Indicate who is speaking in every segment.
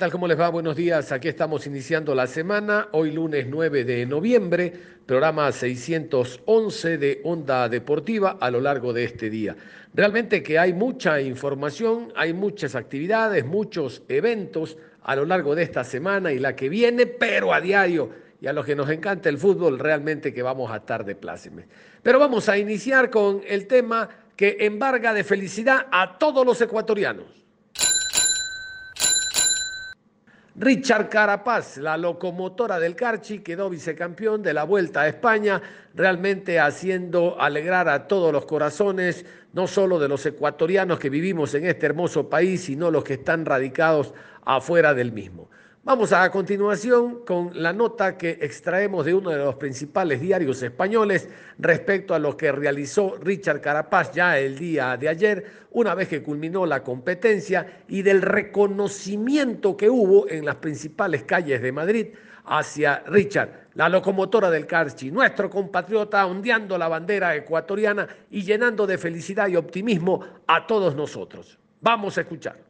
Speaker 1: tal? ¿Cómo les va? Buenos días. Aquí estamos iniciando la semana, hoy lunes 9 de noviembre, programa 611 de Onda Deportiva a lo largo de este día. Realmente que hay mucha información, hay muchas actividades, muchos eventos a lo largo de esta semana y la que viene, pero a diario. Y a los que nos encanta el fútbol, realmente que vamos a estar de plácemes. Pero vamos a iniciar con el tema que embarga de felicidad a todos los ecuatorianos. Richard Carapaz, la locomotora del Carchi, quedó vicecampeón de la Vuelta a España, realmente haciendo alegrar a todos los corazones, no solo de los ecuatorianos que vivimos en este hermoso país, sino los que están radicados afuera del mismo. Vamos a continuación con la nota que extraemos de uno de los principales diarios españoles respecto a lo que realizó Richard Carapaz ya el día de ayer, una vez que culminó la competencia y del reconocimiento que hubo en las principales calles de Madrid hacia Richard, la locomotora del Carchi, nuestro compatriota ondeando la bandera ecuatoriana y llenando de felicidad y optimismo a todos nosotros. Vamos a escuchar.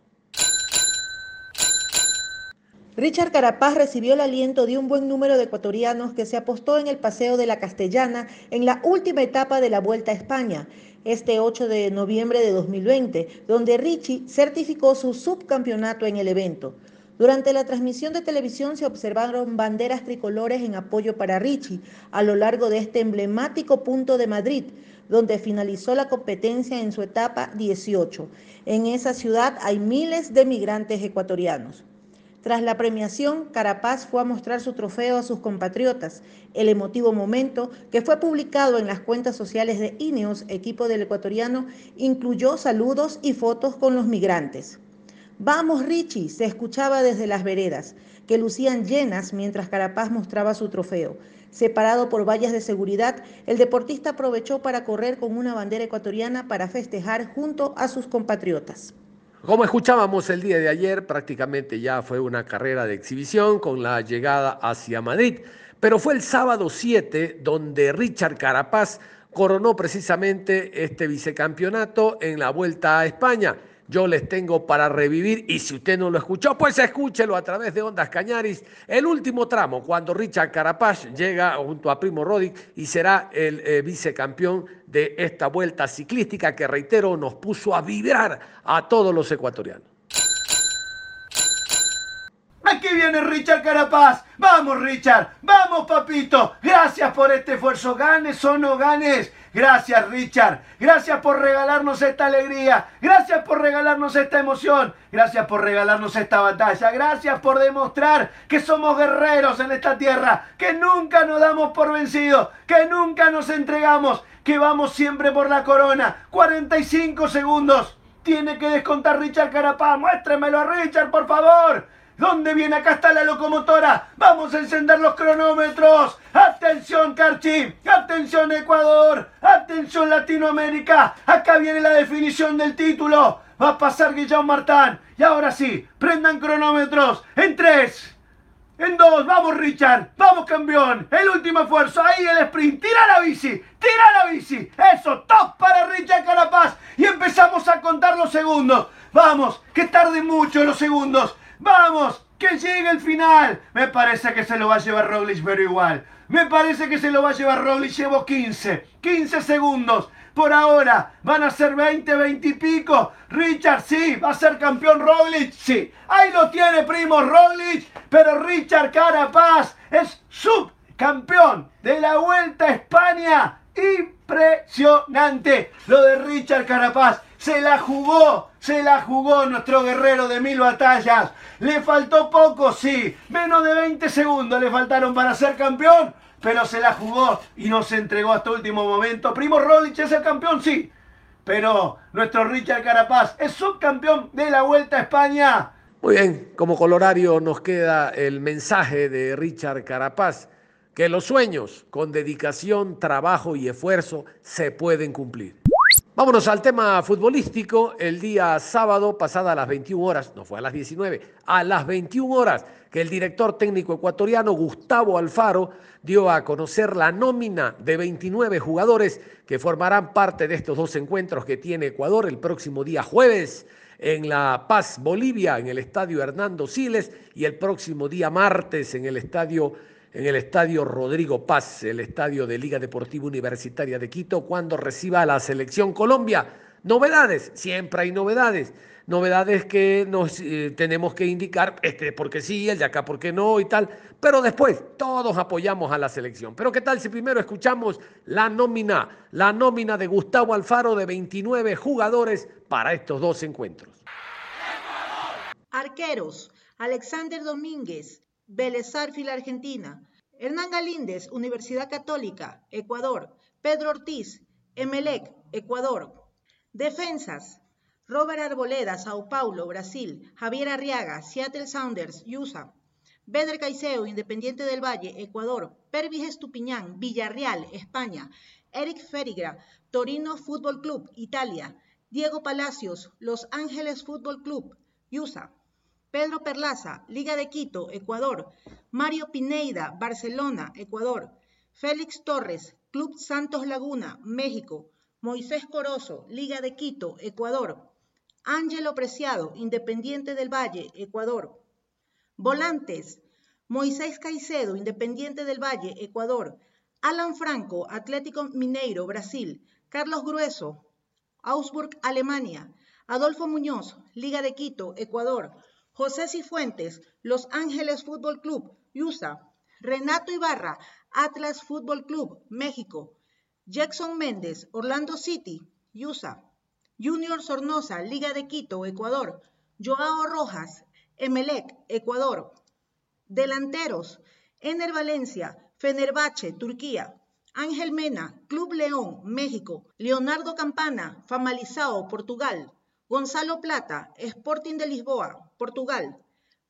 Speaker 2: Richard Carapaz recibió el aliento de un buen número de ecuatorianos que se apostó en el Paseo de la Castellana en la última etapa de la Vuelta a España, este 8 de noviembre de 2020, donde Richie certificó su subcampeonato en el evento. Durante la transmisión de televisión se observaron banderas tricolores en apoyo para Richie a lo largo de este emblemático punto de Madrid, donde finalizó la competencia en su etapa 18. En esa ciudad hay miles de migrantes ecuatorianos. Tras la premiación, Carapaz fue a mostrar su trofeo a sus compatriotas. El emotivo momento, que fue publicado en las cuentas sociales de Ineos, equipo del ecuatoriano, incluyó saludos y fotos con los migrantes. Vamos, Richie, se escuchaba desde las veredas, que lucían llenas mientras Carapaz mostraba su trofeo. Separado por vallas de seguridad, el deportista aprovechó para correr con una bandera ecuatoriana para festejar junto a sus compatriotas.
Speaker 1: Como escuchábamos el día de ayer, prácticamente ya fue una carrera de exhibición con la llegada hacia Madrid, pero fue el sábado 7 donde Richard Carapaz coronó precisamente este vicecampeonato en la Vuelta a España yo les tengo para revivir y si usted no lo escuchó, pues escúchelo a través de Ondas Cañaris, el último tramo, cuando Richard Carapaz llega junto a Primo Rodic y será el eh, vicecampeón de esta vuelta ciclística que, reitero, nos puso a vibrar a todos los ecuatorianos.
Speaker 3: Aquí viene Richard Carapaz. Vamos, Richard. Vamos, papito. Gracias por este esfuerzo. Ganes o no ganes. Gracias, Richard. Gracias por regalarnos esta alegría. Gracias por regalarnos esta emoción. Gracias por regalarnos esta batalla. Gracias por demostrar que somos guerreros en esta tierra. Que nunca nos damos por vencidos. Que nunca nos entregamos. Que vamos siempre por la corona. 45 segundos. Tiene que descontar Richard Carapaz. Muéstremelo a Richard, por favor. ¿Dónde viene? Acá está la locomotora. Vamos a encender los cronómetros. Atención, Carchi. Atención, Ecuador. Atención, Latinoamérica. Acá viene la definición del título. Va a pasar Guillermo Martán. Y ahora sí, prendan cronómetros. En tres. En dos, vamos Richard, vamos campeón, el último esfuerzo, ahí el sprint, tira la bici, tira la bici, eso, top para Richard Carapaz y empezamos a contar los segundos, vamos, que tarde mucho los segundos, Vamos, que llegue el final. Me parece que se lo va a llevar Roglic, pero igual. Me parece que se lo va a llevar Roglic. Llevo 15. 15 segundos. Por ahora van a ser 20, 20 y pico. Richard, sí. Va a ser campeón Roglic, sí. Ahí lo tiene, primo Roglic. Pero Richard Carapaz es subcampeón de la Vuelta a España. Impresionante lo de Richard Carapaz. Se la jugó, se la jugó nuestro guerrero de mil batallas. Le faltó poco, sí. Menos de 20 segundos le faltaron para ser campeón. Pero se la jugó y no se entregó hasta último momento. Primo Rolich es el campeón, sí. Pero nuestro Richard Carapaz es subcampeón de la Vuelta a España.
Speaker 1: Muy bien, como colorario nos queda el mensaje de Richard Carapaz, que los sueños con dedicación, trabajo y esfuerzo se pueden cumplir. Vámonos al tema futbolístico. El día sábado, pasada a las 21 horas, no fue a las 19, a las 21 horas, que el director técnico ecuatoriano Gustavo Alfaro dio a conocer la nómina de 29 jugadores que formarán parte de estos dos encuentros que tiene Ecuador el próximo día jueves en La Paz, Bolivia, en el estadio Hernando Siles, y el próximo día martes en el estadio en el estadio Rodrigo Paz, el estadio de Liga Deportiva Universitaria de Quito, cuando reciba a la selección Colombia. Novedades, siempre hay novedades. Novedades que nos eh, tenemos que indicar, este porque sí, el de acá porque no y tal, pero después todos apoyamos a la selección. Pero ¿qué tal si primero escuchamos la nómina, la nómina de Gustavo Alfaro de 29 jugadores para estos dos encuentros?
Speaker 2: Arqueros, Alexander Domínguez, Belezar Fila Argentina. Hernán Galíndez, Universidad Católica, Ecuador. Pedro Ortiz, Emelec, Ecuador. Defensas. Robert Arboleda, Sao Paulo, Brasil. Javier Arriaga, Seattle Sounders, USA. Bedre Caiseo, Independiente del Valle, Ecuador. Pervis Estupiñán, Villarreal, España. Eric Ferigra, Torino Fútbol Club, Italia. Diego Palacios, Los Ángeles Fútbol Club, USA. Pedro Perlaza, Liga de Quito, Ecuador. Mario Pineida, Barcelona, Ecuador. Félix Torres, Club Santos Laguna, México. Moisés Corozo, Liga de Quito, Ecuador. Ángelo Preciado, Independiente del Valle, Ecuador. Volantes. Moisés Caicedo, Independiente del Valle, Ecuador. Alan Franco, Atlético Mineiro, Brasil. Carlos Grueso, Augsburg, Alemania. Adolfo Muñoz, Liga de Quito, Ecuador. José Cifuentes, Los Ángeles Fútbol Club, USA. Renato Ibarra, Atlas Fútbol Club, México. Jackson Méndez, Orlando City, USA. Junior Sornosa, Liga de Quito, Ecuador. Joao Rojas, Emelec, Ecuador. Delanteros, Ener Valencia, Fenerbahce, Turquía. Ángel Mena, Club León, México. Leonardo Campana, Famalizao, Portugal. Gonzalo Plata, Sporting de Lisboa, Portugal.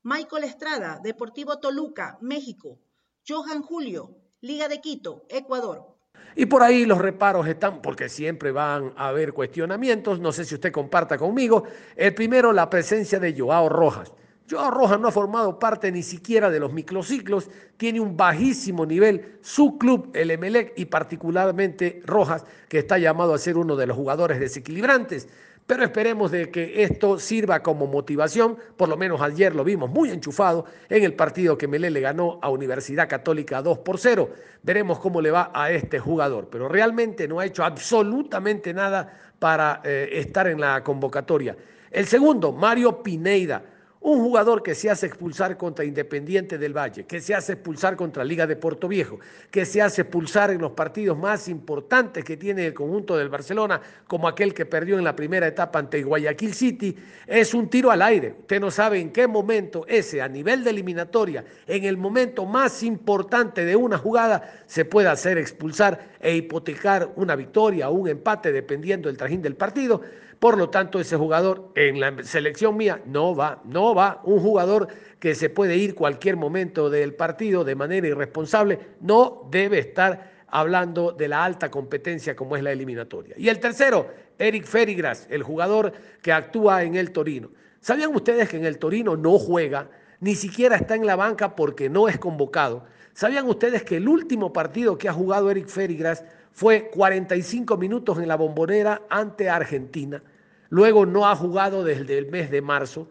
Speaker 2: Michael Estrada, Deportivo Toluca, México. Johan Julio, Liga de Quito, Ecuador.
Speaker 1: Y por ahí los reparos están, porque siempre van a haber cuestionamientos, no sé si usted comparta conmigo. El primero, la presencia de Joao Rojas. Joao Rojas no ha formado parte ni siquiera de los microciclos, tiene un bajísimo nivel, su club, el Emelec, y particularmente Rojas, que está llamado a ser uno de los jugadores desequilibrantes pero esperemos de que esto sirva como motivación, por lo menos ayer lo vimos muy enchufado en el partido que Melé le ganó a Universidad Católica 2 por 0. Veremos cómo le va a este jugador, pero realmente no ha hecho absolutamente nada para eh, estar en la convocatoria. El segundo, Mario Pineida un jugador que se hace expulsar contra Independiente del Valle, que se hace expulsar contra Liga de Puerto Viejo, que se hace expulsar en los partidos más importantes que tiene el conjunto del Barcelona, como aquel que perdió en la primera etapa ante Guayaquil City, es un tiro al aire. Usted no sabe en qué momento ese, a nivel de eliminatoria, en el momento más importante de una jugada, se puede hacer expulsar e hipotecar una victoria o un empate, dependiendo del trajín del partido por lo tanto, ese jugador en la selección mía no va, no va. Un jugador que se puede ir cualquier momento del partido de manera irresponsable, no debe estar hablando de la alta competencia como es la eliminatoria. Y el tercero, Eric Ferigras, el jugador que actúa en el Torino. ¿Sabían ustedes que en el Torino no juega, ni siquiera está en la banca porque no es convocado? ¿Sabían ustedes que el último partido que ha jugado Eric Ferigras fue 45 minutos en la bombonera ante Argentina? Luego no ha jugado desde el mes de marzo.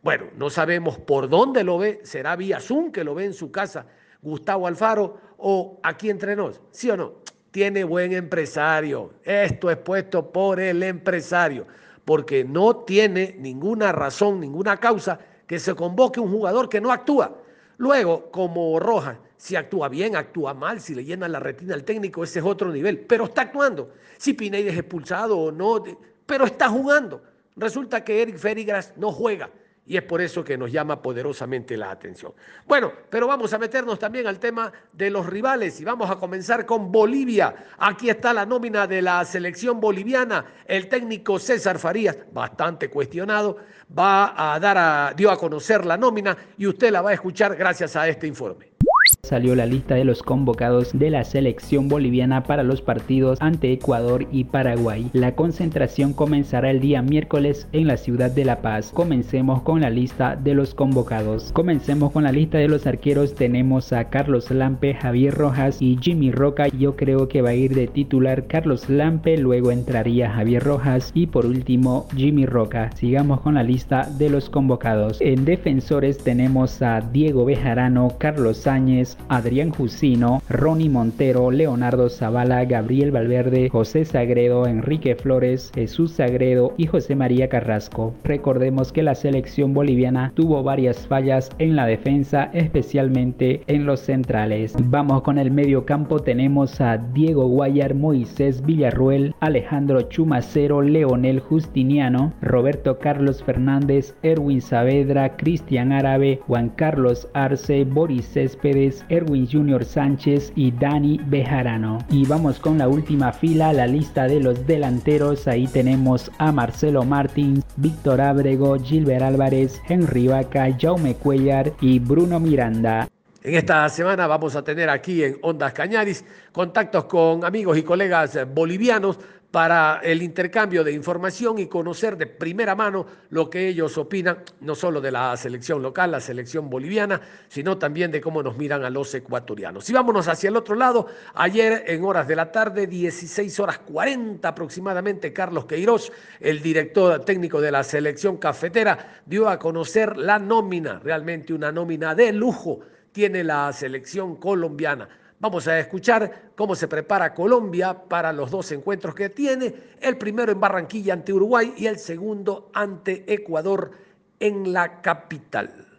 Speaker 1: Bueno, no sabemos por dónde lo ve. ¿Será vía Zoom que lo ve en su casa Gustavo Alfaro o aquí entre nos? ¿Sí o no? Tiene buen empresario. Esto es puesto por el empresario. Porque no tiene ninguna razón, ninguna causa que se convoque un jugador que no actúa. Luego, como Rojas, si actúa bien, actúa mal, si le llena la retina al técnico, ese es otro nivel. Pero está actuando. Si Pineda es expulsado o no, pero está jugando. Resulta que Eric Ferigras no juega y es por eso que nos llama poderosamente la atención. Bueno, pero vamos a meternos también al tema de los rivales y vamos a comenzar con Bolivia. Aquí está la nómina de la selección boliviana. El técnico César Farías, bastante cuestionado, va a dar dio a conocer la nómina y usted la va a escuchar gracias a este informe.
Speaker 4: Salió la lista de los convocados de la selección boliviana para los partidos ante Ecuador y Paraguay. La concentración comenzará el día miércoles en la ciudad de La Paz. Comencemos con la lista de los convocados. Comencemos con la lista de los arqueros. Tenemos a Carlos Lampe, Javier Rojas y Jimmy Roca. Yo creo que va a ir de titular Carlos Lampe, luego entraría Javier Rojas y por último Jimmy Roca. Sigamos con la lista de los convocados. En defensores tenemos a Diego Bejarano, Carlos Adrián Jusino, Ronnie Montero, Leonardo Zavala, Gabriel Valverde, José Sagredo, Enrique Flores, Jesús Sagredo y José María Carrasco. Recordemos que la selección boliviana tuvo varias fallas en la defensa, especialmente en los centrales. Vamos con el medio campo, tenemos a Diego Guayar, Moisés Villarruel, Alejandro Chumacero, Leonel Justiniano, Roberto Carlos Fernández, Erwin Saavedra, Cristian Árabe, Juan Carlos Arce, Boris Céspedes, Erwin Junior Sánchez y Dani Bejarano. Y vamos con la última fila, la lista de los delanteros. Ahí tenemos a Marcelo Martins, Víctor Ábrego, Gilbert Álvarez, Henry Vaca, Jaume Cuellar y Bruno Miranda.
Speaker 1: En esta semana vamos a tener aquí en Ondas Cañaris contactos con amigos y colegas bolivianos para el intercambio de información y conocer de primera mano lo que ellos opinan, no solo de la selección local, la selección boliviana, sino también de cómo nos miran a los ecuatorianos. Y vámonos hacia el otro lado, ayer en horas de la tarde, 16 horas 40 aproximadamente, Carlos Queiroz, el director técnico de la selección cafetera, dio a conocer la nómina, realmente una nómina de lujo tiene la selección colombiana Vamos a escuchar cómo se prepara Colombia para los dos encuentros que tiene, el primero en Barranquilla ante Uruguay y el segundo ante Ecuador en la capital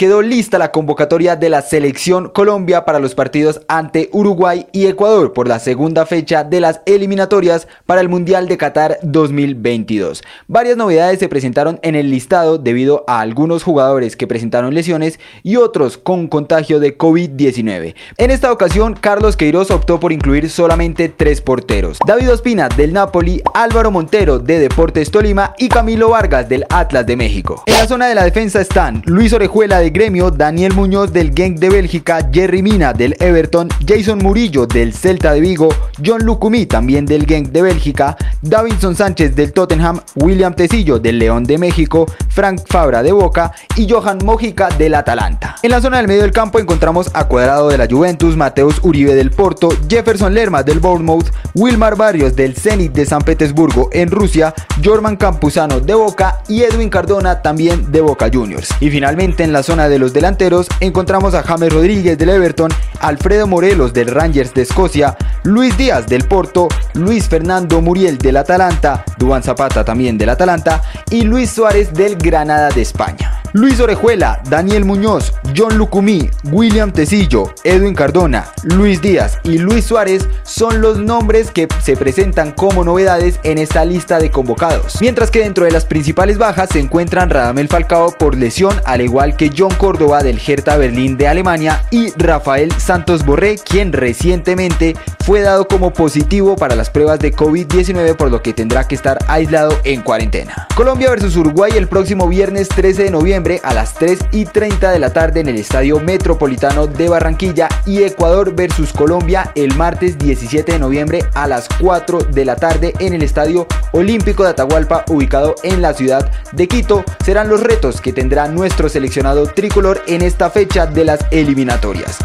Speaker 5: quedó lista la convocatoria de la selección Colombia para los partidos ante Uruguay y Ecuador por la segunda fecha de las eliminatorias para el Mundial de Qatar 2022. Varias novedades se presentaron en el listado debido a algunos jugadores que presentaron lesiones y otros con contagio de COVID-19. En esta ocasión, Carlos Queiroz optó por incluir solamente tres porteros. David Ospina del Napoli, Álvaro Montero de Deportes Tolima y Camilo Vargas del Atlas de México. En la zona de la defensa están Luis Orejuela de gremio, Daniel Muñoz del Genk de Bélgica, Jerry Mina del Everton, Jason Murillo del Celta de Vigo, John Lucumí también del Genk de Bélgica, Davinson Sánchez del Tottenham, William Tecillo del León de México, Frank Fabra de Boca y Johan Mojica del Atalanta. En la zona del medio del campo encontramos a Cuadrado de la Juventus, Mateus Uribe del Porto, Jefferson Lerma del Bournemouth, Wilmar Barrios del Zenit de San Petersburgo en Rusia, Jorman Campuzano de Boca y Edwin Cardona también de Boca Juniors. Y finalmente en la zona de los delanteros encontramos a James Rodríguez del Everton, Alfredo Morelos del Rangers de Escocia, Luis Díaz del Porto, Luis Fernando Muriel del Atalanta, Duan Zapata también del Atalanta y Luis Suárez del Granada de España. Luis Orejuela, Daniel Muñoz, John Lucumí, William Tecillo, Edwin Cardona, Luis Díaz y Luis Suárez son los nombres que se presentan como novedades en esta lista de convocados. Mientras que dentro de las principales bajas se encuentran Radamel Falcao por lesión, al igual que John Córdoba del Hertha Berlín de Alemania y Rafael Santos Borré, quien recientemente fue dado como positivo para las pruebas de COVID-19 por lo que tendrá que estar aislado en cuarentena. Colombia versus Uruguay el próximo viernes 13 de noviembre a las 3 y 30 de la tarde en el Estadio Metropolitano de Barranquilla y Ecuador versus Colombia el martes 17 de noviembre a las 4 de la tarde en el Estadio Olímpico de Atahualpa ubicado en la ciudad de Quito. Serán los retos que tendrá nuestro seleccionado tricolor en esta fecha de las eliminatorias.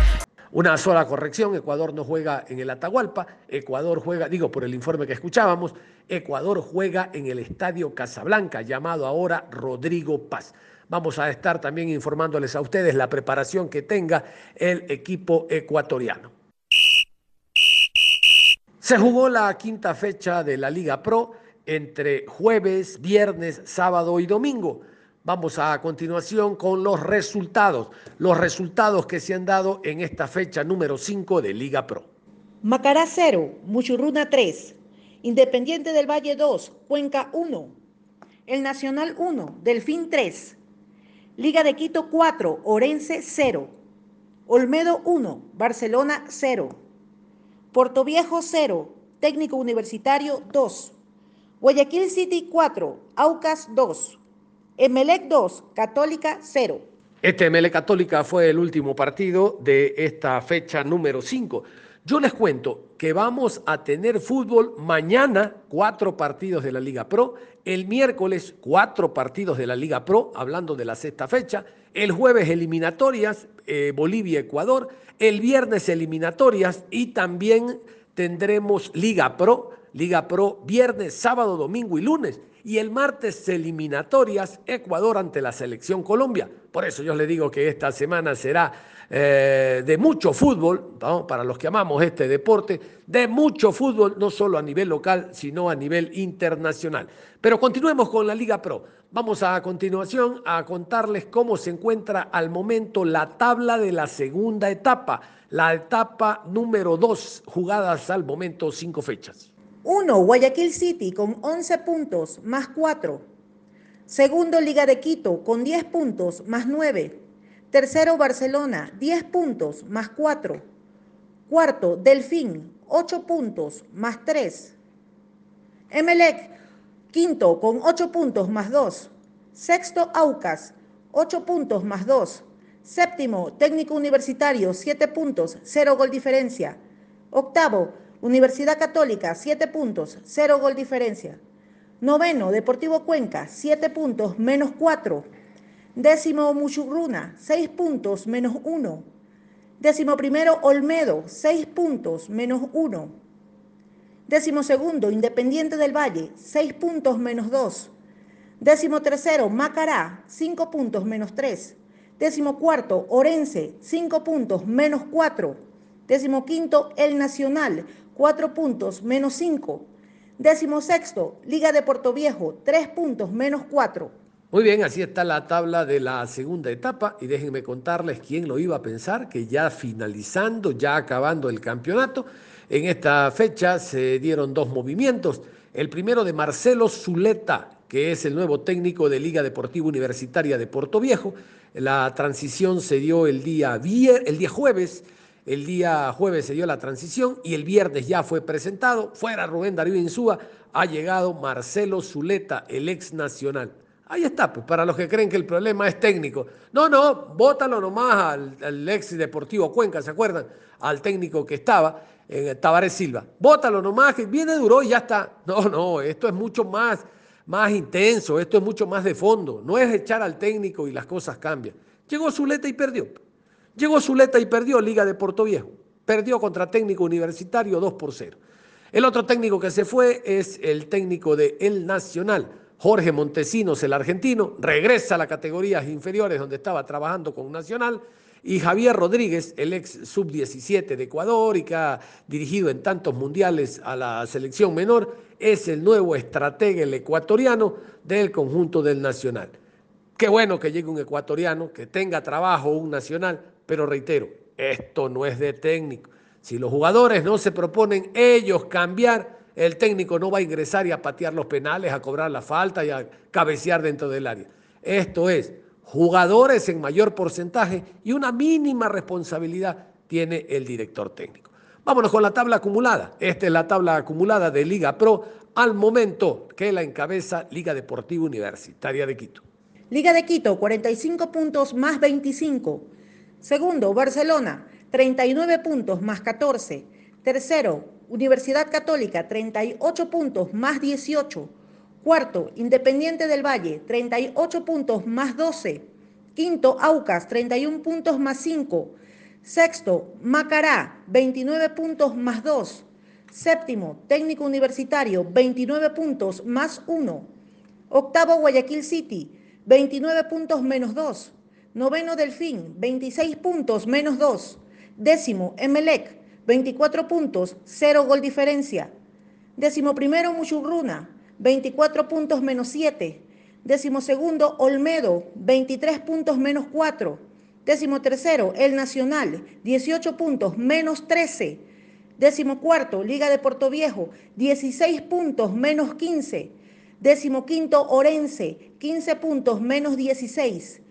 Speaker 1: Una sola corrección, Ecuador no juega en el Atahualpa, Ecuador juega, digo por el informe que escuchábamos, Ecuador juega en el Estadio Casablanca, llamado ahora Rodrigo Paz. Vamos a estar también informándoles a ustedes la preparación que tenga el equipo ecuatoriano. Se jugó la quinta fecha de la Liga Pro entre jueves, viernes, sábado y domingo. Vamos a, continuación con los resultados, los resultados que se han dado en esta fecha número 5 de Liga Pro.
Speaker 2: Macará 0, Muchurruna 3, Independiente del Valle 2, Cuenca 1, El Nacional 1, Delfín 3, Liga de Quito 4, Orense 0. Olmedo 1, Barcelona 0. Puerto Viejo 0, Técnico Universitario 2. Guayaquil City 4, Aucas 2. Emelec 2, Católica 0.
Speaker 1: Este ML Católica fue el último partido de esta fecha número 5. Yo les cuento que vamos a tener fútbol mañana, cuatro partidos de la Liga Pro, el miércoles cuatro partidos de la Liga Pro, hablando de la sexta fecha, el jueves eliminatorias, eh, Bolivia-Ecuador, el viernes eliminatorias y también tendremos Liga Pro, Liga Pro viernes, sábado, domingo y lunes y el martes eliminatorias Ecuador ante la selección Colombia. Por eso yo le digo que esta semana será eh, de mucho fútbol, para los que amamos este deporte, de mucho fútbol, no solo a nivel local, sino a nivel internacional. Pero continuemos con la Liga Pro. Vamos a continuación a contarles cómo se encuentra al momento la tabla de la segunda etapa, la etapa número dos, jugadas al momento cinco fechas.
Speaker 2: 1. Guayaquil City con 11 puntos más 4. Segundo, Liga de Quito con 10 puntos más 9. Tercero, Barcelona, 10 puntos más 4. Cuarto, Delfín, 8 puntos más 3. Emelec, quinto con 8 puntos más 2. Sexto, Aucas, 8 puntos más 2. Séptimo, Técnico Universitario, 7 puntos, 0 gol diferencia. Octavo, Universidad Católica, 7 puntos, 0 gol diferencia. Noveno, Deportivo Cuenca, 7 puntos, menos 4. Décimo, Muchurruna, 6 puntos, menos 1. Décimo primero, Olmedo, 6 puntos, menos 1. Décimo segundo, Independiente del Valle, 6 puntos, menos 2. Décimo tercero, Macará, 5 puntos, menos 3. Décimo cuarto, Orense, 5 puntos, menos 4. Décimo quinto, El Nacional, 4 puntos, menos 5. Décimo sexto, Liga de Puerto Viejo, 3 puntos, menos 4.
Speaker 1: Muy bien, así está la tabla de la segunda etapa y déjenme contarles quién lo iba a pensar, que ya finalizando, ya acabando el campeonato, en esta fecha se dieron dos movimientos. El primero de Marcelo Zuleta, que es el nuevo técnico de Liga Deportiva Universitaria de Puerto Viejo. La transición se dio el día, el día jueves el día jueves se dio la transición y el viernes ya fue presentado. Fuera Rubén Darío Insúa, ha llegado Marcelo Zuleta, el ex nacional. Ahí está, pues para los que creen que el problema es técnico. No, no, bótalo nomás al, ex Deportivo Cuenca, ¿se acuerdan? Al técnico que estaba, en Tavares Silva. Bótalo nomás, que viene duro y ya está. No, no, esto es mucho más, más intenso, esto es mucho más de fondo. No es echar al técnico y las cosas cambian. Llegó Zuleta y perdió. Llegó Zuleta y perdió Liga de Puerto Viejo. Perdió contra técnico universitario 2 por 0. El otro técnico que se fue es el técnico de El Nacional, Jorge Montesinos, el argentino. Regresa a las categorías inferiores donde estaba trabajando con Nacional. Y Javier Rodríguez, el ex sub-17 de Ecuador y que ha dirigido en tantos mundiales a la selección menor, es el nuevo estratega, el ecuatoriano del conjunto del Nacional. Qué bueno que llegue un ecuatoriano, que tenga trabajo, un nacional, pero reitero, esto no es de técnico. Si los jugadores no se proponen ellos cambiar, el técnico no va a ingresar y a patear los penales, a cobrar la falta y a cabecear dentro del área. Esto es, jugadores en mayor porcentaje y una mínima responsabilidad tiene el director técnico. Vámonos con la tabla acumulada. Esta es la tabla acumulada de Liga Pro al momento que la encabeza Liga Deportiva Universitaria de Quito.
Speaker 2: Liga de Quito, 45 puntos más 25. Segundo, Barcelona, 39 puntos más 14. Tercero, Universidad Católica, 38 puntos más 18. Cuarto, Independiente del Valle, 38 puntos más 12. Quinto, Aucas, 31 puntos más 5. Sexto, Macará, 29 puntos más 2. Séptimo, Técnico Universitario, 29 puntos más 1. Octavo, Guayaquil City, 29 puntos menos 2. Noveno Delfín, 26 puntos menos 2. Décimo Emelec, 24 puntos, 0 gol diferencia. Décimo primero Muchurruna, 24 puntos menos 7. Décimo segundo Olmedo, 23 puntos menos 4. Décimo tercero El Nacional, 18 puntos menos 13. Décimo cuarto Liga de Puerto Viejo, 16 puntos menos 15. Décimo quinto Orense, 15 puntos menos 16.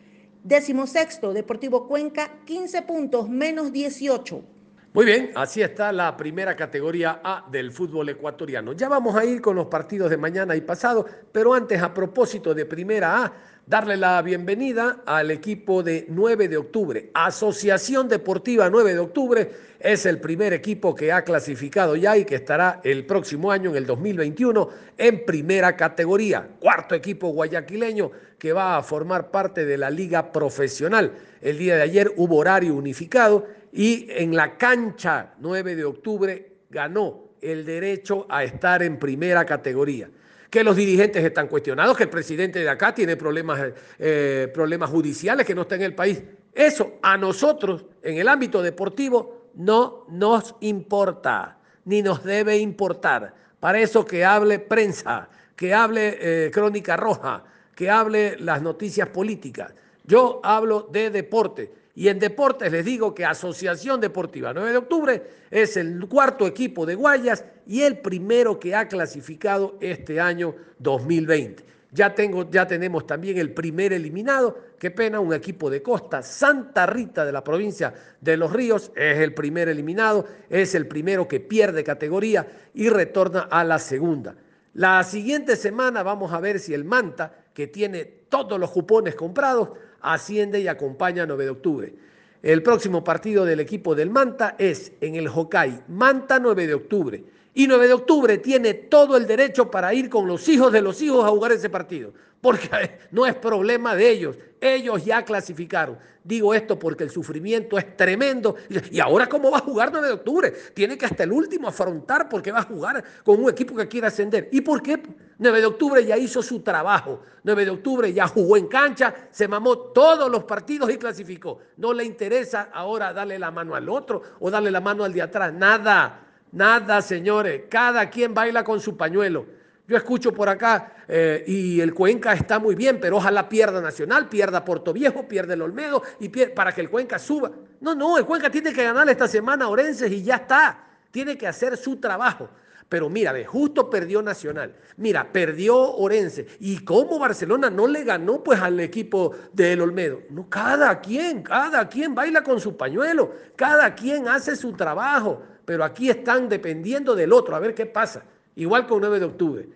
Speaker 2: Décimo sexto, Deportivo Cuenca, 15 puntos, menos 18.
Speaker 1: Muy bien, así está la primera categoría A del fútbol ecuatoriano. Ya vamos a ir con los partidos de mañana y pasado, pero antes, a propósito de primera A, darle la bienvenida al equipo de 9 de octubre. Asociación Deportiva 9 de octubre es el primer equipo que ha clasificado ya y que estará el próximo año, en el 2021, en primera categoría. Cuarto equipo guayaquileño que va a formar parte de la liga profesional. El día de ayer hubo horario unificado y en la cancha 9 de octubre ganó el derecho a estar en primera categoría que los dirigentes están cuestionados, que el presidente de acá tiene problemas, eh, problemas judiciales, que no está en el país. Eso a nosotros, en el ámbito deportivo, no nos importa, ni nos debe importar. Para eso que hable prensa, que hable eh, crónica roja, que hable las noticias políticas. Yo hablo de deporte. Y en deportes les digo que Asociación Deportiva 9 de octubre es el cuarto equipo de Guayas y el primero que ha clasificado este año 2020. Ya, tengo, ya tenemos también el primer eliminado, qué pena, un equipo de costa, Santa Rita de la provincia de Los Ríos, es el primer eliminado, es el primero que pierde categoría y retorna a la segunda. La siguiente semana vamos a ver si el Manta, que tiene todos los cupones comprados, asciende y acompaña a 9 de octubre. El próximo partido del equipo del Manta es en el Hokai, Manta 9 de octubre. Y 9 de octubre tiene todo el derecho para ir con los hijos de los hijos a jugar ese partido, porque no es problema de ellos. Ellos ya clasificaron. Digo esto porque el sufrimiento es tremendo. Y ahora, ¿cómo va a jugar 9 de octubre? Tiene que hasta el último afrontar porque va a jugar con un equipo que quiere ascender. ¿Y por qué? 9 de octubre ya hizo su trabajo. 9 de octubre ya jugó en cancha, se mamó todos los partidos y clasificó. No le interesa ahora darle la mano al otro o darle la mano al de atrás. Nada. Nada, señores. Cada quien baila con su pañuelo. Yo escucho por acá eh, y el Cuenca está muy bien, pero ojalá pierda Nacional, pierda Puerto Viejo, pierda el Olmedo y para que el Cuenca suba. No, no, el Cuenca tiene que ganar esta semana a Orenses y ya está. Tiene que hacer su trabajo. Pero mira, ve, justo perdió Nacional. Mira, perdió Orense. ¿Y cómo Barcelona no le ganó pues al equipo del Olmedo? No, cada quien, cada quien baila con su pañuelo. Cada quien hace su trabajo pero aquí están dependiendo del otro, a ver qué pasa. Igual con 9 de octubre.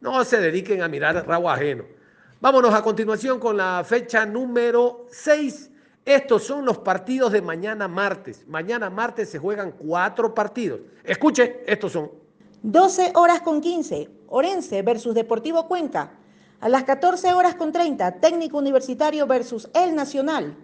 Speaker 1: No se dediquen a mirar rabo ajeno. Vámonos a continuación con la fecha número 6. Estos son los partidos de mañana martes. Mañana martes se juegan cuatro partidos. Escuche, estos son.
Speaker 2: 12 horas con 15, Orense versus Deportivo Cuenca. A las 14 horas con 30, Técnico Universitario versus El Nacional.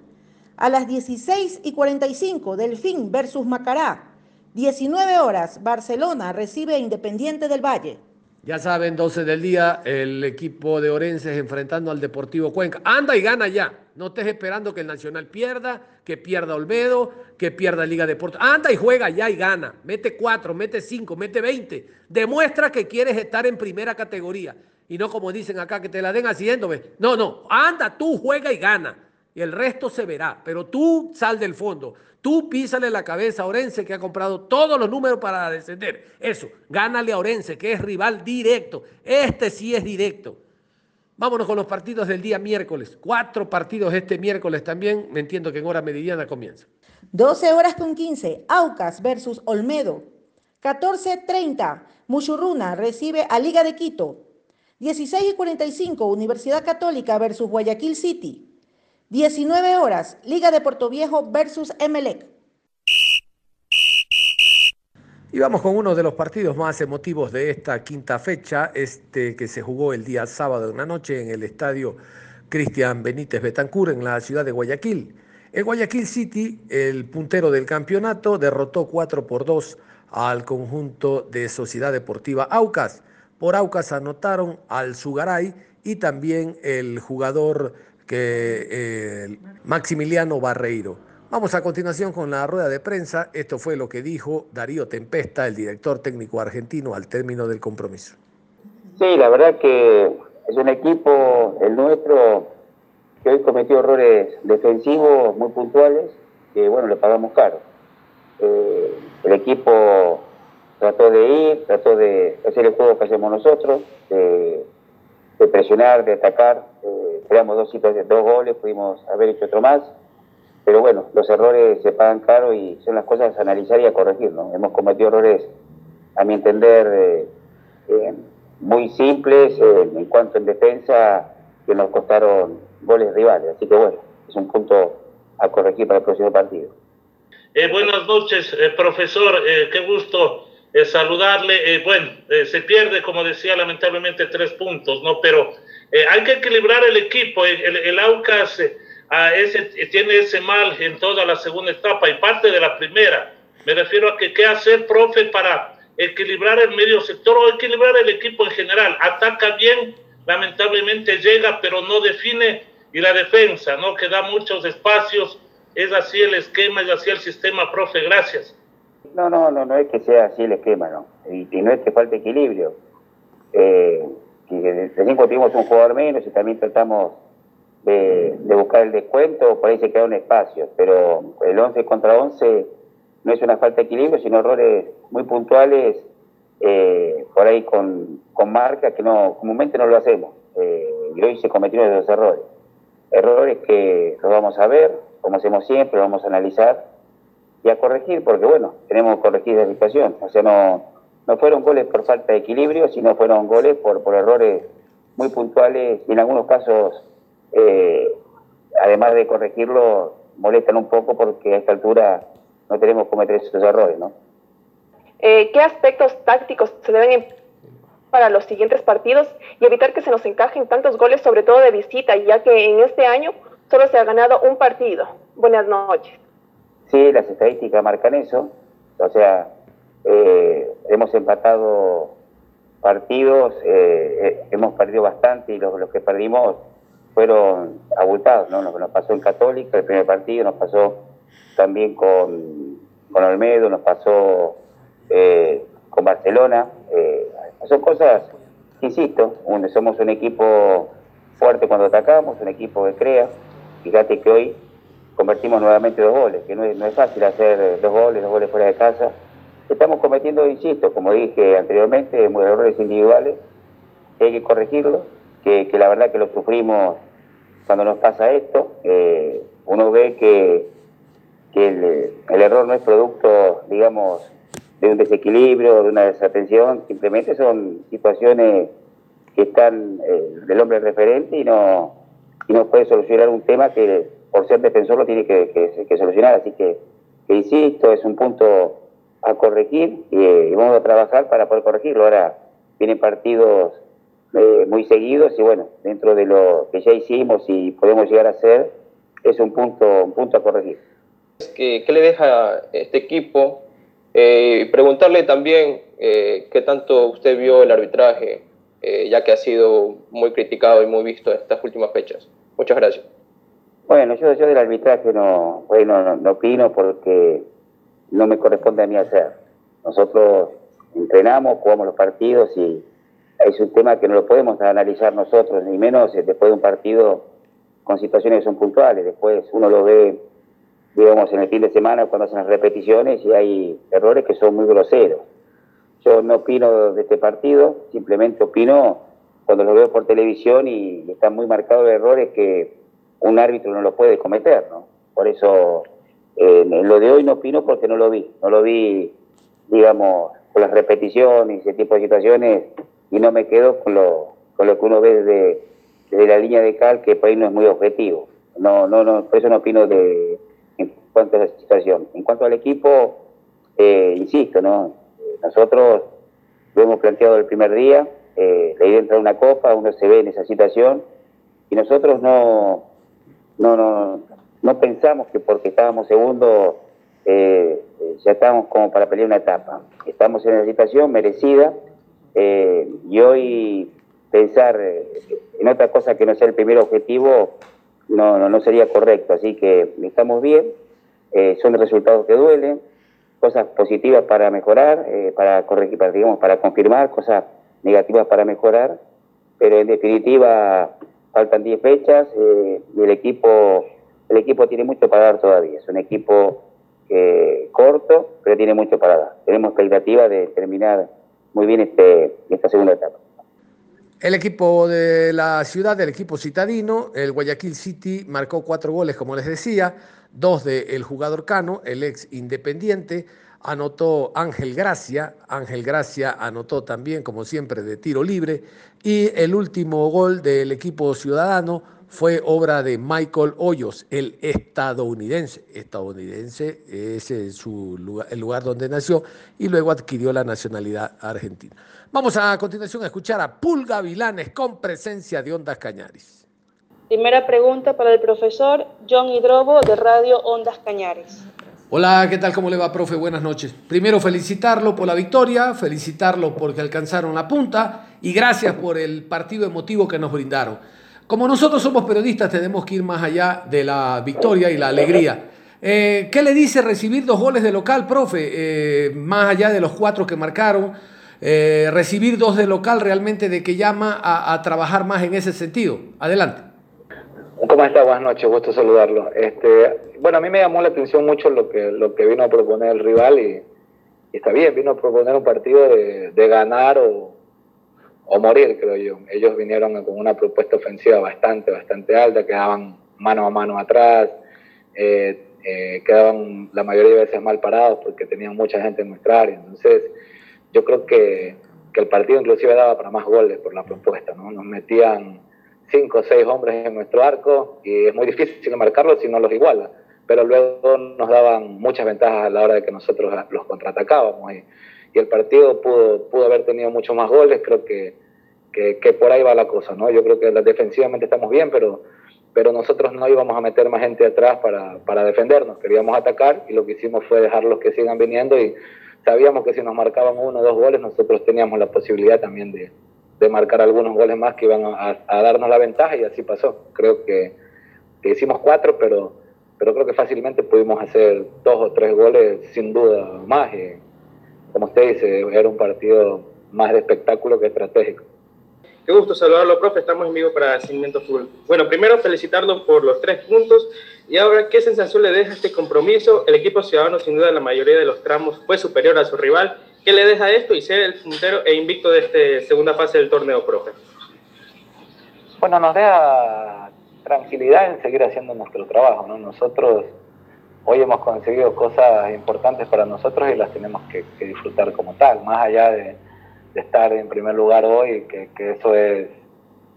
Speaker 2: A las 16 y 45, Delfín versus Macará. 19 horas, Barcelona recibe a Independiente del Valle.
Speaker 1: Ya saben, 12 del día, el equipo de Orenses enfrentando al Deportivo Cuenca. Anda y gana ya. No estés esperando que el Nacional pierda, que pierda Olmedo, que pierda Liga Deportes. Anda y juega ya y gana. Mete 4, mete 5, mete 20. Demuestra que quieres estar en primera categoría. Y no como dicen acá, que te la den haciéndome. No, no. Anda, tú juega y gana. Y el resto se verá. Pero tú sal del fondo. Tú písale la cabeza a Orense que ha comprado todos los números para descender. Eso, gánale a Orense que es rival directo. Este sí es directo. Vámonos con los partidos del día miércoles. Cuatro partidos este miércoles también. Me entiendo que en hora meridiana comienza.
Speaker 2: 12 horas con 15. Aucas versus Olmedo. 14.30. Muchurruna recibe a Liga de Quito. 16 y 45. Universidad Católica versus Guayaquil City. 19 horas, Liga de Puerto Viejo versus Emelec.
Speaker 1: Y vamos con uno de los partidos más emotivos de esta quinta fecha, este que se jugó el día sábado de una noche en el estadio Cristian Benítez Betancur en la ciudad de Guayaquil. El Guayaquil City, el puntero del campeonato, derrotó 4 por 2 al conjunto de Sociedad Deportiva Aucas. Por Aucas anotaron al Sugaray y también el jugador que eh, Maximiliano Barreiro. Vamos a continuación con la rueda de prensa. Esto fue lo que dijo Darío Tempesta, el director técnico argentino, al término del compromiso.
Speaker 6: Sí, la verdad que es un equipo, el nuestro, que hoy cometió errores defensivos muy puntuales, que bueno, le pagamos caro. Eh, el equipo trató de ir, trató de hacer el juego que hacemos nosotros, de, presionar, de atacar. Eh, creamos dos, dos goles, pudimos haber hecho otro más pero bueno, los errores se pagan caro y son las cosas a analizar y a corregir, ¿no? Hemos cometido errores, a mi entender, eh, eh, muy simples en cuanto en defensa que nos costaron goles rivales. Así que bueno, es un punto a corregir para el próximo partido.
Speaker 7: buenas noches, profesor. qué gusto saludarle. bueno, se pierde, como decía, lamentablemente tres puntos, ¿no? Pero hay que equilibrar el equipo. El, el Aucas ese, tiene ese mal en toda la segunda etapa y parte de la primera. Me refiero a que qué hacer, profe, para equilibrar el medio sector o equilibrar el equipo en general. Ataca bien, lamentablemente llega, pero no define. Y la defensa, ¿no? Que da muchos espacios. Es así el esquema, es así el sistema, profe. Gracias.
Speaker 6: No, no, no, no es que sea así el esquema, ¿no? Y, no es que falte equilibrio. Eh, recién tuvimos un jugador menos y también tratamos de, buscar el descuento, por ahí se queda un espacio, pero el 11 contra 11 no es una falta de equilibrio, sino errores muy puntuales, eh, por ahí con, con marca que no comúnmente no lo hacemos. Eh, y hoy se cometieron esos errores. Errores que los vamos a ver, como hacemos siempre, los vamos a analizar y a corregir, porque bueno, tenemos que corregir la situación. O sea, no, no fueron goles por falta de equilibrio, sino fueron goles por, por errores muy puntuales y en algunos casos eh, además de corregirlo, molestan un poco porque a esta altura no tenemos que cometer esos errores, ¿no?
Speaker 8: Eh, ¿Qué aspectos tácticos se deben para los siguientes partidos y evitar que se nos encajen tantos goles, sobre todo de visita, ya que en este año solo se ha ganado un partido? Buenas noches.
Speaker 6: Sí, las estadísticas marcan eso. O sea, eh, hemos empatado partidos, hemos perdido bastante y los, que perdimos fueron abultados, ¿no? Que nos pasó en Católica, el primer partido, nos pasó también con, con Olmedo, nos pasó eh, con Barcelona. Eh, son cosas, insisto, somos un equipo fuerte cuando atacamos, un equipo que crea. Fíjate que hoy convertimos nuevamente dos goles, que no es, no es fácil hacer dos goles, dos goles fuera de casa. Estamos cometiendo, insisto, como dije anteriormente, errores individuales, hay que corregirlos que, la verdad que lo sufrimos cuando nos pasa esto. Uno ve que, el, error no es producto, digamos, de un desequilibrio, de una desatención, simplemente son situaciones que están eh, del hombre referente y no, y no puede solucionar un tema que por ser defensor lo tiene que, solucionar. Así que, insisto, es un punto a corregir y, y, vamos a trabajar para poder corregirlo. Ahora vienen partidos eh, muy seguidos y bueno, dentro de lo que ya hicimos y podemos llegar a hacer, es un punto, un punto a corregir.
Speaker 9: ¿Qué, qué le deja este equipo? Eh, preguntarle también eh, qué tanto usted vio el arbitraje, eh, ya que ha sido muy criticado y muy visto en estas últimas fechas. Muchas gracias.
Speaker 6: Bueno, yo, yo del arbitraje no, bueno, no, no opino porque no me corresponde a mí hacer. Nosotros entrenamos, jugamos los partidos y es un tema que no lo podemos analizar nosotros, ni menos eh, después de un partido con situaciones que son puntuales. Después uno lo ve, digamos, en el fin de semana cuando hacen las repeticiones y hay errores que son muy groseros. Yo no opino de este partido, simplemente opino cuando lo veo por televisión y están muy marcados errores que un árbitro no lo puede cometer, ¿no? Por eso en lo de hoy no opino porque no lo vi, no lo vi, digamos, con las repeticiones y ese tipo de situaciones y no me quedo con lo, con lo que uno ve desde, la línea de cal, que por ahí no es muy objetivo. No, no, no, por eso no opino de, en cuanto a la situación. En cuanto al equipo, eh, insisto, ¿no? Nosotros lo hemos planteado el primer día, eh, la idea de entrar a una copa, uno se ve en esa situación, y nosotros no, no, no, no pensamos que porque estábamos segundo eh, ya estábamos como para pelear una etapa. Estamos en una situación merecida, eh, y hoy pensar eh, en otra cosa que no sea el primer objetivo no, no, no sería correcto. Así que estamos bien, eh, son resultados que duelen, cosas positivas para mejorar, para corregir, para, digamos, para confirmar, cosas negativas para mejorar, pero en definitiva faltan 10 fechas el equipo, el equipo tiene mucho para dar todavía. Es un equipo corto, pero tiene mucho para dar. Tenemos expectativa de terminar muy bien este, esta segunda etapa.
Speaker 1: El equipo de la ciudad, el equipo citadino, el Guayaquil City marcó cuatro goles, como les decía. dos del jugador Cano, el ex Independiente, anotó Ángel Gracia, Ángel Gracia anotó también, como siempre, de tiro libre, y el último gol del equipo ciudadano fue obra de Michael Hoyos, el estadounidense. Estadounidense es el, su lugar, el lugar donde nació y luego adquirió la nacionalidad argentina. Vamos a continuación a escuchar a Pulga Vilanes con presencia de Ondas Cañares.
Speaker 10: Primera pregunta para el profesor John Hidrobo de Radio Ondas Cañares.
Speaker 1: Hola, ¿qué tal? ¿Cómo le va, profe? Buenas noches. Primero, felicitarlo por la victoria, felicitarlo porque alcanzaron la punta y gracias por el partido emotivo que nos brindaron. Como nosotros somos periodistas, tenemos que ir más allá de la victoria y la alegría. Eh, ¿Qué le dice recibir dos goles de local, profe? Eh, más allá de los cuatro que marcaron, eh, recibir dos de local realmente de que llama a, trabajar más en ese sentido. Adelante.
Speaker 11: ¿Cómo está? Buenas noches, gusto saludarlo. Este, bueno, a mí me llamó la atención mucho lo que, lo que vino a proponer el rival y, está bien, vino a proponer un partido de ganar o, o, morir, creo yo. Ellos vinieron con una propuesta ofensiva bastante, bastante alta, quedaban mano a mano atrás, eh, eh, quedaban la mayoría de veces mal parados porque tenían mucha gente en nuestra área. Entonces, yo creo que, que el partido inclusive daba para más goles por la propuesta, ¿no? Nos metían cinco o seis hombres en nuestro arco y es muy difícil marcarlos si no los iguala. Pero luego nos daban muchas ventajas a la hora de que nosotros los contraatacábamos y, y el partido pudo, pudo haber tenido muchos más goles. Creo que, que, por ahí va la cosa, ¿no? Yo creo que defensivamente estamos bien, pero, pero nosotros no íbamos a meter más gente atrás para, para defendernos. Queríamos atacar y lo que hicimos fue dejarlos que sigan viniendo y sabíamos que si nos marcaban uno o dos goles, nosotros teníamos la posibilidad también de, de marcar algunos goles más que iban a, a, darnos la ventaja y así pasó. Creo que, hicimos cuatro, pero, pero creo que fácilmente pudimos hacer dos o tres goles sin duda más. Y, como usted dice, era un partido más de espectáculo que estratégico.
Speaker 12: Qué gusto saludarlo, profe. Estamos en vivo para Cimiento Full. Bueno, primero felicitarlo por los tres puntos. Y ahora, ¿qué sensación le deja este compromiso? El equipo ciudadano, sin duda, en la mayoría de los tramos fue superior a su rival ¿Qué le deja esto y ser el puntero e invicto de esta segunda fase del torneo, profe?
Speaker 11: Bueno, nos deja tranquilidad en seguir haciendo nuestro trabajo. ¿no? Nosotros hoy hemos conseguido cosas importantes para nosotros y las tenemos que, disfrutar como tal, más allá de, estar en primer lugar hoy, que, eso es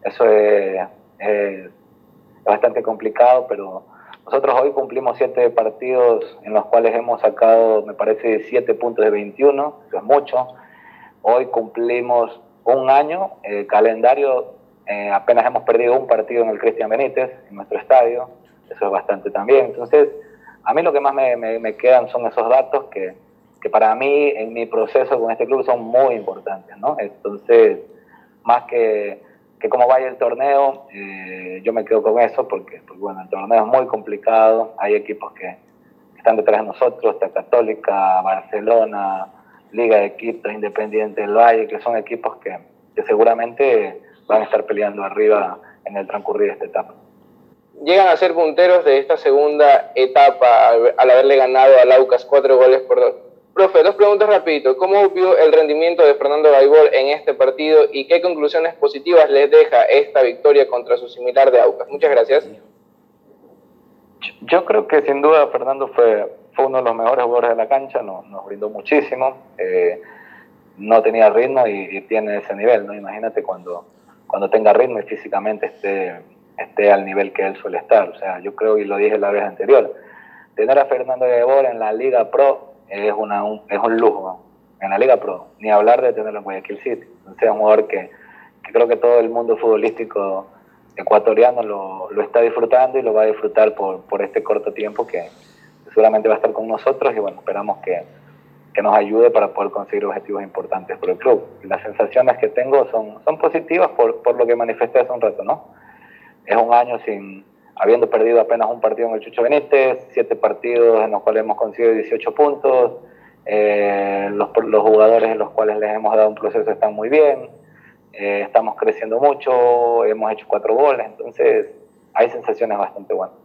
Speaker 11: eso es, bastante complicado, pero nosotros hoy cumplimos siete partidos en los cuales hemos sacado, me parece, siete puntos de 21, eso es mucho. Hoy cumplimos un año, el calendario, eh, apenas hemos perdido un partido en el Cristian Benítez, en nuestro estadio, eso es bastante también. Entonces, a mí lo que más me, quedan son esos datos que, que, para mí, en mi proceso con este club, son muy importantes, ¿no? Entonces, más que como vaya el torneo, eh, yo me quedo con eso porque, porque, bueno, el torneo es muy complicado, hay equipos que están detrás de nosotros, está Barcelona, Liga de Quito, Independiente del Valle, que son equipos que, que seguramente van a estar peleando arriba en el transcurrir de esta etapa.
Speaker 9: Llegan a ser punteros de esta segunda etapa al haberle ganado a Laucas cuatro goles por dos Profe, dos preguntas rapidito. ¿Cómo vio el rendimiento de Fernando Gaibol en este partido y qué conclusiones positivas les deja esta victoria contra su similar de Aucas? Muchas gracias.
Speaker 11: Yo creo que sin duda Fernando fue, fue uno de los mejores jugadores de la cancha, nos, nos brindó muchísimo, eh, no tenía ritmo y, y, tiene ese nivel, ¿no? Imagínate cuando, cuando tenga ritmo y físicamente esté, esté al nivel que él suele estar. O sea, yo creo, y lo dije la vez anterior, tener a Fernando Gaibol en la Liga Pro es, una, un, es un lujo en la Liga Pro, ni hablar de tenerlo en Guayaquil City. Entonces es un jugador que, creo que todo el mundo futbolístico ecuatoriano lo, lo, está disfrutando y lo va a disfrutar por, por este corto tiempo que seguramente va a estar con nosotros y bueno, esperamos que, que nos ayude para poder conseguir objetivos importantes por el club. Las sensaciones que tengo son, son positivas por, por lo que manifesté hace un rato, ¿no? Es un año sin, habiendo perdido apenas un partido en el Chucho Benítez, siete partidos en los cuales hemos conseguido 18 puntos, eh, los, jugadores en los cuales les hemos dado un proceso están muy bien, eh, estamos creciendo mucho, hemos hecho cuatro goles, entonces hay sensaciones bastante buenas.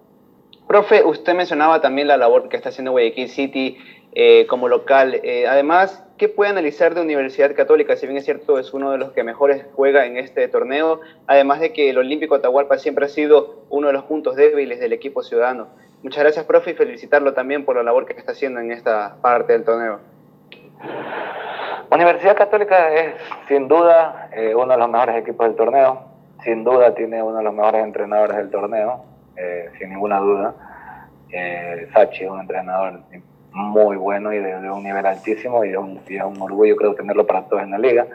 Speaker 13: Profe, usted mencionaba también la labor que está haciendo Guayaquil City eh, como local. Eh, además, ¿qué puede analizar de Universidad Católica? Si bien es cierto, es uno de los que mejores juega en este torneo, además de que el Olímpico Atahualpa siempre ha sido uno de los puntos débiles del equipo ciudadano. Muchas gracias, profe, y felicitarlo también por la labor que está haciendo en esta parte del torneo.
Speaker 11: Universidad Católica es sin duda eh, uno de los mejores equipos del torneo, sin duda tiene uno de los mejores entrenadores del torneo, sin ninguna duda. Eh, Sachi es un entrenador muy bueno y de, un nivel altísimo y es un, un, orgullo creo tenerlo para todos en la liga.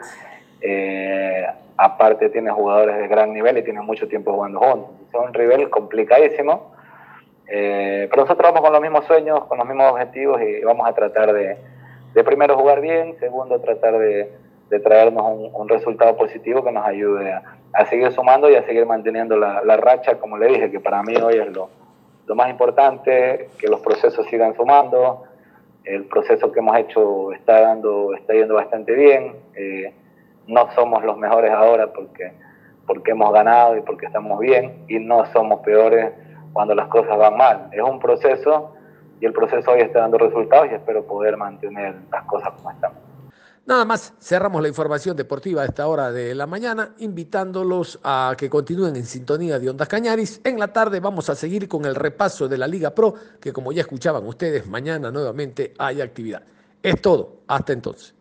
Speaker 11: Eh, aparte tiene jugadores de gran nivel y tiene mucho tiempo jugando juntos. Es un nivel complicadísimo, eh, pero nosotros vamos con los mismos sueños, con los mismos objetivos y vamos a tratar de, de primero jugar bien, segundo tratar de, de traernos un, un, resultado positivo que nos ayude a, a, seguir sumando y a seguir manteniendo la, la, racha, como le dije, que para mí hoy es lo, lo más importante, que los procesos sigan sumando, el proceso que hemos hecho está dando, está yendo bastante bien. Eh, no somos los mejores ahora porque, porque hemos ganado y porque estamos bien, y no somos peores cuando las cosas van mal. Es un proceso y el proceso hoy está dando resultados y espero poder mantener las cosas como están.
Speaker 1: Nada más, cerramos la información deportiva a esta hora de la mañana, invitándolos a que continúen en sintonía de Ondas Cañaris. En la tarde vamos a seguir con el repaso de la Liga Pro, que como ya escuchaban ustedes, mañana nuevamente hay actividad. Es todo, hasta entonces.